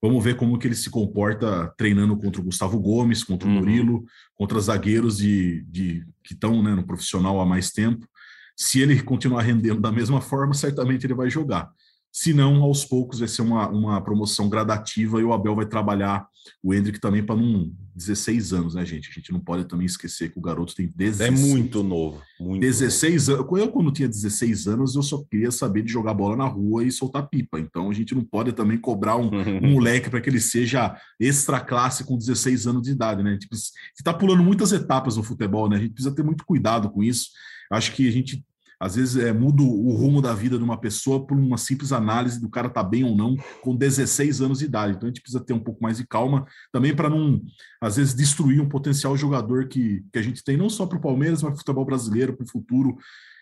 Vamos ver como que ele se comporta treinando contra o Gustavo Gomes, contra o uhum. Murilo, contra zagueiros de, de que estão né, no profissional há mais tempo. Se ele continuar rendendo da mesma forma, certamente ele vai jogar. Se não, aos poucos vai ser uma, uma promoção gradativa e o Abel vai trabalhar o Hendrick também para não 16 anos, né, gente? A gente não pode também esquecer que o garoto tem 16 É muito novo. Muito 16 anos. Eu, quando tinha 16 anos, eu só queria saber de jogar bola na rua e soltar pipa. Então a gente não pode também cobrar um, um moleque para que ele seja extra classe com 16 anos de idade, né? A gente está pulando muitas etapas no futebol, né? A gente precisa ter muito cuidado com isso. Acho que a gente às vezes é, muda o rumo da vida de uma pessoa por uma simples análise do cara tá bem ou não com 16 anos de idade. Então a gente precisa ter um pouco mais de calma também para não, às vezes, destruir um potencial jogador que, que a gente tem, não só para o Palmeiras, mas para o futebol brasileiro, para o futuro.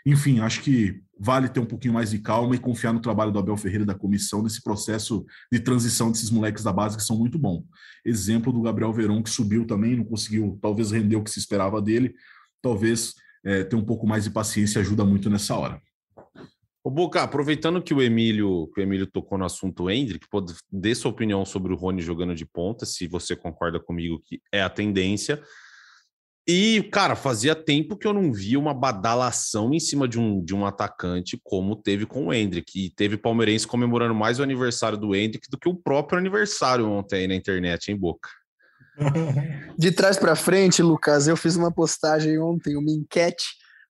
Enfim, acho que vale ter um pouquinho mais de calma e confiar no trabalho do Abel Ferreira e da comissão nesse processo de transição desses moleques da base que são muito bons. Exemplo do Gabriel Verão, que subiu também, não conseguiu talvez render o que se esperava dele. Talvez é, ter um pouco mais de paciência ajuda muito nessa hora. Ô, Boca, aproveitando que o Emílio, que o Emílio tocou no assunto Hendrick, pode dê sua opinião sobre o Rony jogando de ponta, se você concorda comigo que é a tendência. E, cara, fazia tempo que eu não via uma badalação em cima de um, de um atacante como teve com o Hendrick. E teve palmeirense comemorando mais o aniversário do Hendrick do que o próprio aniversário ontem aí na internet, em Boca? De trás para frente, Lucas, eu fiz uma postagem ontem, uma enquete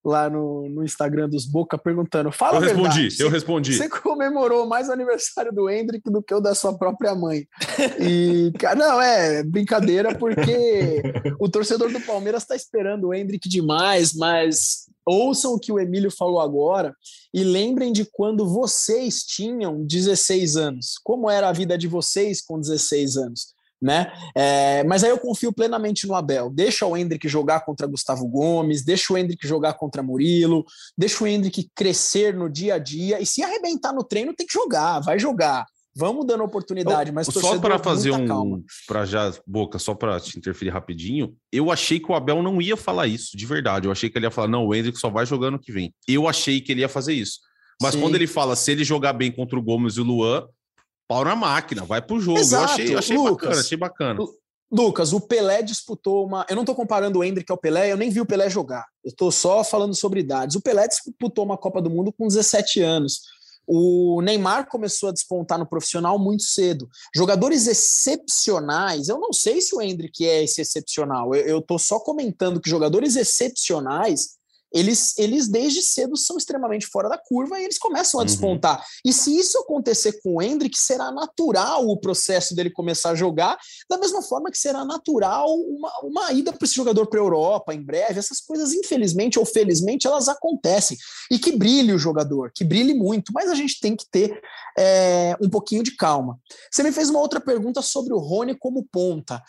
lá no, no Instagram dos Boca perguntando: fala Eu respondi, verdade, eu respondi. Você comemorou mais o aniversário do Hendrick do que o da sua própria mãe. E, não, é brincadeira, porque o torcedor do Palmeiras está esperando o Hendrick demais, mas ouçam o que o Emílio falou agora e lembrem de quando vocês tinham 16 anos. Como era a vida de vocês com 16 anos? Né? É, mas aí eu confio plenamente no Abel. Deixa o Hendrick jogar contra Gustavo Gomes, deixa o Hendrick jogar contra Murilo, deixa o Hendrick crescer no dia a dia e se arrebentar no treino tem que jogar, vai jogar. Vamos dando oportunidade, mas só para fazer um para já boca, só para te interferir rapidinho, eu achei que o Abel não ia falar isso, de verdade. Eu achei que ele ia falar não, o Hendrick só vai jogando que vem. Eu achei que ele ia fazer isso. Mas Sim. quando ele fala se ele jogar bem contra o Gomes e o Luan, pau na máquina, vai pro jogo. Exato. Eu achei, eu achei Lucas, bacana, achei bacana. Lucas, o Pelé disputou uma. Eu não estou comparando o Hendrick ao Pelé, eu nem vi o Pelé jogar. Eu estou só falando sobre idades. O Pelé disputou uma Copa do Mundo com 17 anos. O Neymar começou a despontar no profissional muito cedo. Jogadores excepcionais, eu não sei se o Hendrick é esse excepcional. Eu estou só comentando que jogadores excepcionais eles, eles desde cedo são extremamente fora da curva e eles começam a uhum. despontar. E se isso acontecer com o Hendrick, será natural o processo dele começar a jogar, da mesma forma que será natural uma, uma ida para esse jogador para a Europa em breve. Essas coisas, infelizmente ou felizmente, elas acontecem. E que brilhe o jogador, que brilhe muito, mas a gente tem que ter é, um pouquinho de calma. Você me fez uma outra pergunta sobre o Rony como ponta.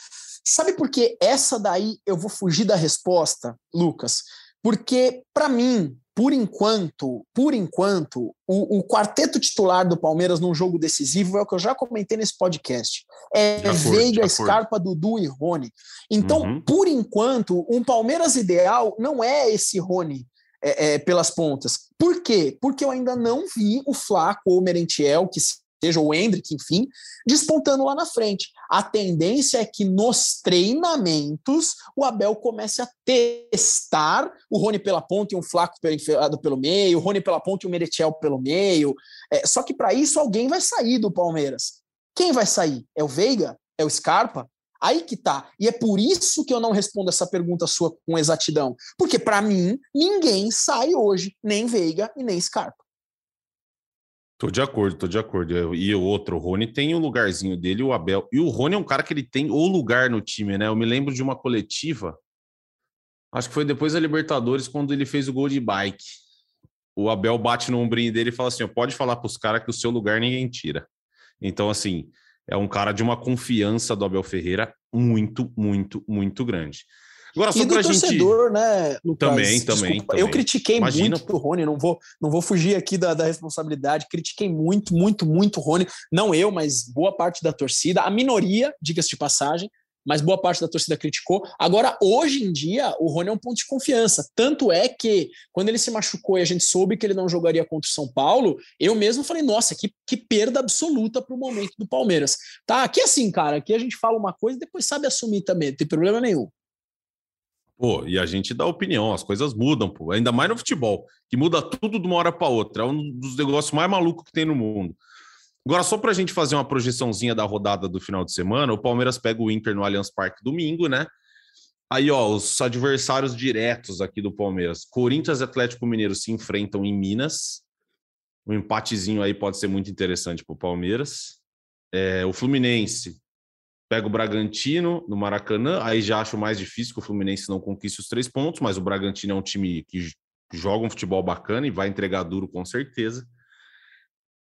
Sabe por que essa daí eu vou fugir da resposta, Lucas? Porque, para mim, por enquanto, por enquanto, o, o, quarteto titular do Palmeiras num jogo decisivo é o que eu já comentei nesse podcast. É Veiga, Scarpa, Dudu e Rony. Então, uhum. por enquanto, um Palmeiras ideal não é esse Rony é, é, pelas pontas. Por quê? Porque eu ainda não vi o Flaco ou o Merentiel, que seja, o Hendrick, enfim, despontando lá na frente. A tendência é que nos treinamentos o Abel comece a testar o Rony pela ponta e um Flaco enfiado pelo meio, o Rony pela ponta e o Meretiel pelo meio. É, só que para isso alguém vai sair do Palmeiras. Quem vai sair? É o Veiga? É o Scarpa? Aí que tá. E é por isso que eu não respondo essa pergunta sua com exatidão. Porque, para mim, ninguém sai hoje, nem Veiga e nem Scarpa. Tô de acordo, tô de acordo. E o outro, o Rony tem o lugarzinho dele, o Abel. E o Rony é um cara que ele tem o lugar no time, né? Eu me lembro de uma coletiva, acho que foi depois da Libertadores, quando ele fez o gol de bike. O Abel bate no ombrinho dele e fala assim: pode falar pros caras que o seu lugar ninguém tira. Então, assim, é um cara de uma confiança do Abel Ferreira muito, muito, muito grande. Agora, só e do torcedor, gente... né, Lucas? Também, também, também, Eu critiquei Imagina... muito o Rony, não vou, não vou fugir aqui da, da responsabilidade. Critiquei muito, muito, muito o Rony. Não eu, mas boa parte da torcida. A minoria, diga-se de passagem, mas boa parte da torcida criticou. Agora, hoje em dia, o Rony é um ponto de confiança. Tanto é que, quando ele se machucou e a gente soube que ele não jogaria contra o São Paulo, eu mesmo falei, nossa, que, que perda absoluta para o momento do Palmeiras. Tá, aqui é assim, cara, aqui a gente fala uma coisa e depois sabe assumir também, não tem problema nenhum. Pô, e a gente dá opinião, as coisas mudam, pô. Ainda mais no futebol, que muda tudo de uma hora para outra. É um dos negócios mais malucos que tem no mundo. Agora, só para a gente fazer uma projeçãozinha da rodada do final de semana, o Palmeiras pega o Inter no Allianz Parque domingo, né? Aí, ó, os adversários diretos aqui do Palmeiras. Corinthians e Atlético Mineiro se enfrentam em Minas. Um empatezinho aí pode ser muito interessante para o Palmeiras. É, o Fluminense pega o Bragantino no Maracanã. Aí já acho mais difícil que o Fluminense não conquiste os três pontos, mas o Bragantino é um time que joga um futebol bacana e vai entregar duro com certeza.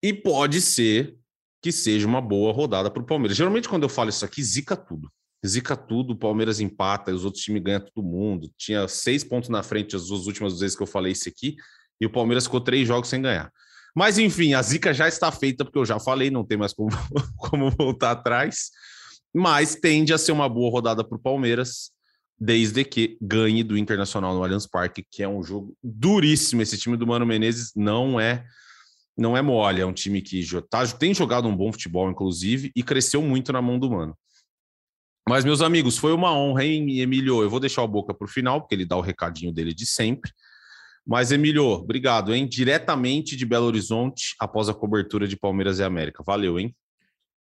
E pode ser que seja uma boa rodada para o Palmeiras. Geralmente, quando eu falo isso aqui, zica tudo. Zica tudo, o Palmeiras empata, os outros times ganham todo mundo. Tinha seis pontos na frente as duas últimas vezes que eu falei isso aqui, e o Palmeiras ficou três jogos sem ganhar. Mas enfim, a zica já está feita, porque eu já falei, não tem mais como, como voltar atrás. Mas tende a ser uma boa rodada para o Palmeiras, desde que ganhe do Internacional no Allianz Parque, que é um jogo duríssimo. Esse time do Mano Menezes não é não é mole, é um time que tá, tem jogado um bom futebol, inclusive, e cresceu muito na mão do Mano. Mas, meus amigos, foi uma honra, hein, Emílio? Eu vou deixar o Boca para o final, porque ele dá o recadinho dele de sempre. Mas, Emílio, obrigado, hein? Diretamente de Belo Horizonte, após a cobertura de Palmeiras e América. Valeu, hein?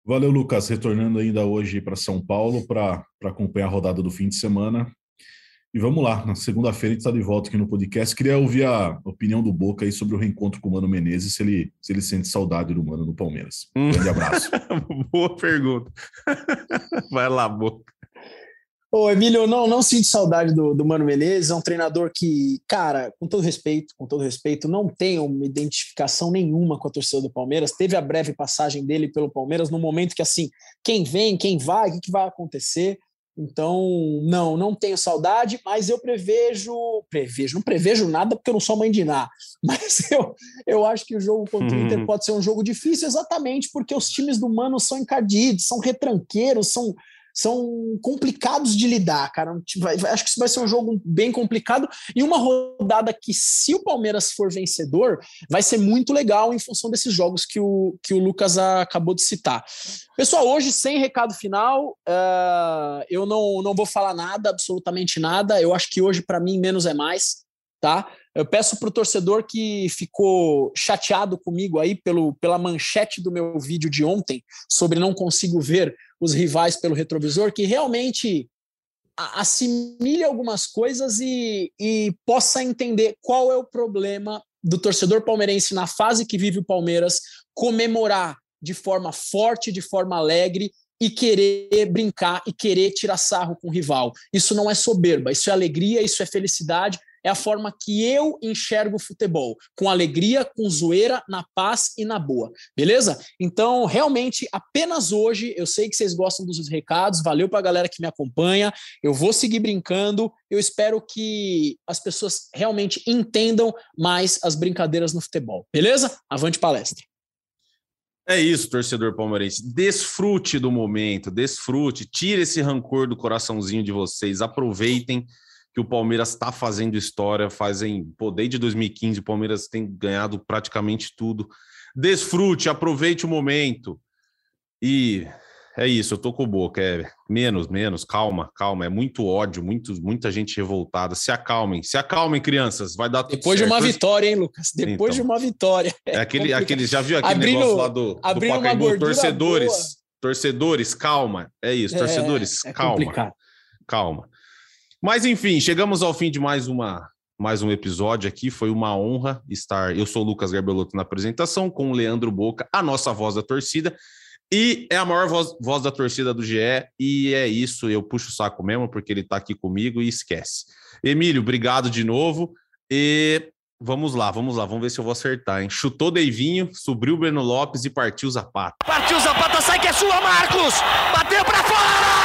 Valeu, Lucas. Retornando ainda hoje para São Paulo para acompanhar a rodada do fim de semana. E vamos lá, na segunda-feira a gente está de volta aqui no podcast. Queria ouvir a opinião do Boca aí sobre o reencontro com o Mano Menezes, se ele, se ele sente saudade do Mano no Palmeiras. Um grande abraço. Boa pergunta. Vai lá, Boca. Ô, Emílio, não, não sinto saudade do, do Mano Menezes, é um treinador que, cara, com todo respeito, com todo respeito, não tem uma identificação nenhuma com a torcida do Palmeiras. Teve a breve passagem dele pelo Palmeiras no momento que, assim, quem vem, quem vai, o que, que vai acontecer. Então, não, não tenho saudade, mas eu prevejo, prevejo, não prevejo nada porque eu não sou mãe de Ná, mas eu, eu acho que o jogo contra o Inter pode ser um jogo difícil exatamente porque os times do Mano são encardidos, são retranqueiros, são são complicados de lidar, cara. Acho que isso vai ser um jogo bem complicado e uma rodada que, se o Palmeiras for vencedor, vai ser muito legal em função desses jogos que o, que o Lucas acabou de citar. Pessoal, hoje, sem recado final, uh, eu não, não vou falar nada, absolutamente nada. Eu acho que hoje, para mim, menos é mais, tá? Eu peço para o torcedor que ficou chateado comigo aí pelo, pela manchete do meu vídeo de ontem sobre não consigo ver os rivais pelo retrovisor, que realmente assimile algumas coisas e, e possa entender qual é o problema do torcedor palmeirense na fase que vive o Palmeiras comemorar de forma forte, de forma alegre e querer brincar e querer tirar sarro com o rival. Isso não é soberba, isso é alegria, isso é felicidade, é a forma que eu enxergo o futebol, com alegria, com zoeira, na paz e na boa. Beleza? Então, realmente, apenas hoje, eu sei que vocês gostam dos recados, valeu para a galera que me acompanha. Eu vou seguir brincando. Eu espero que as pessoas realmente entendam mais as brincadeiras no futebol. Beleza? Avante palestra. É isso, torcedor palmeirense. Desfrute do momento, desfrute, tire esse rancor do coraçãozinho de vocês, aproveitem que o Palmeiras está fazendo história, fazem, pô, desde 2015 o Palmeiras tem ganhado praticamente tudo. desfrute, aproveite o momento. E é isso, eu tô com boca. É menos, menos, calma, calma. É muito ódio, muito, muita gente revoltada. Se acalmem, se acalmem, crianças. Vai dar tudo Depois de certo. uma vitória, hein, Lucas? Depois Então. de uma vitória. É aquele, complicado. aquele, já viu aquele Abrindo- negócio lá do, do Pacaembu? Torcedores, boa. torcedores, calma. É isso, torcedores, é calma, complicado. calma. Mas enfim, chegamos ao fim de mais uma mais um episódio aqui. Foi uma honra estar. Eu sou o Lucas Garbelotto na apresentação com o Leandro Boca, a nossa voz da torcida. E é a maior voz, voz da torcida do GE. E é isso, eu puxo o saco mesmo, porque ele tá aqui comigo e esquece. Emílio, obrigado de novo. E vamos lá, vamos lá, vamos ver se eu vou acertar, hein? Chutou Deivinho, subiu o Breno Lopes e partiu Zapata. Partiu Zapata, sai que é sua, Marcos! Bateu pra fora!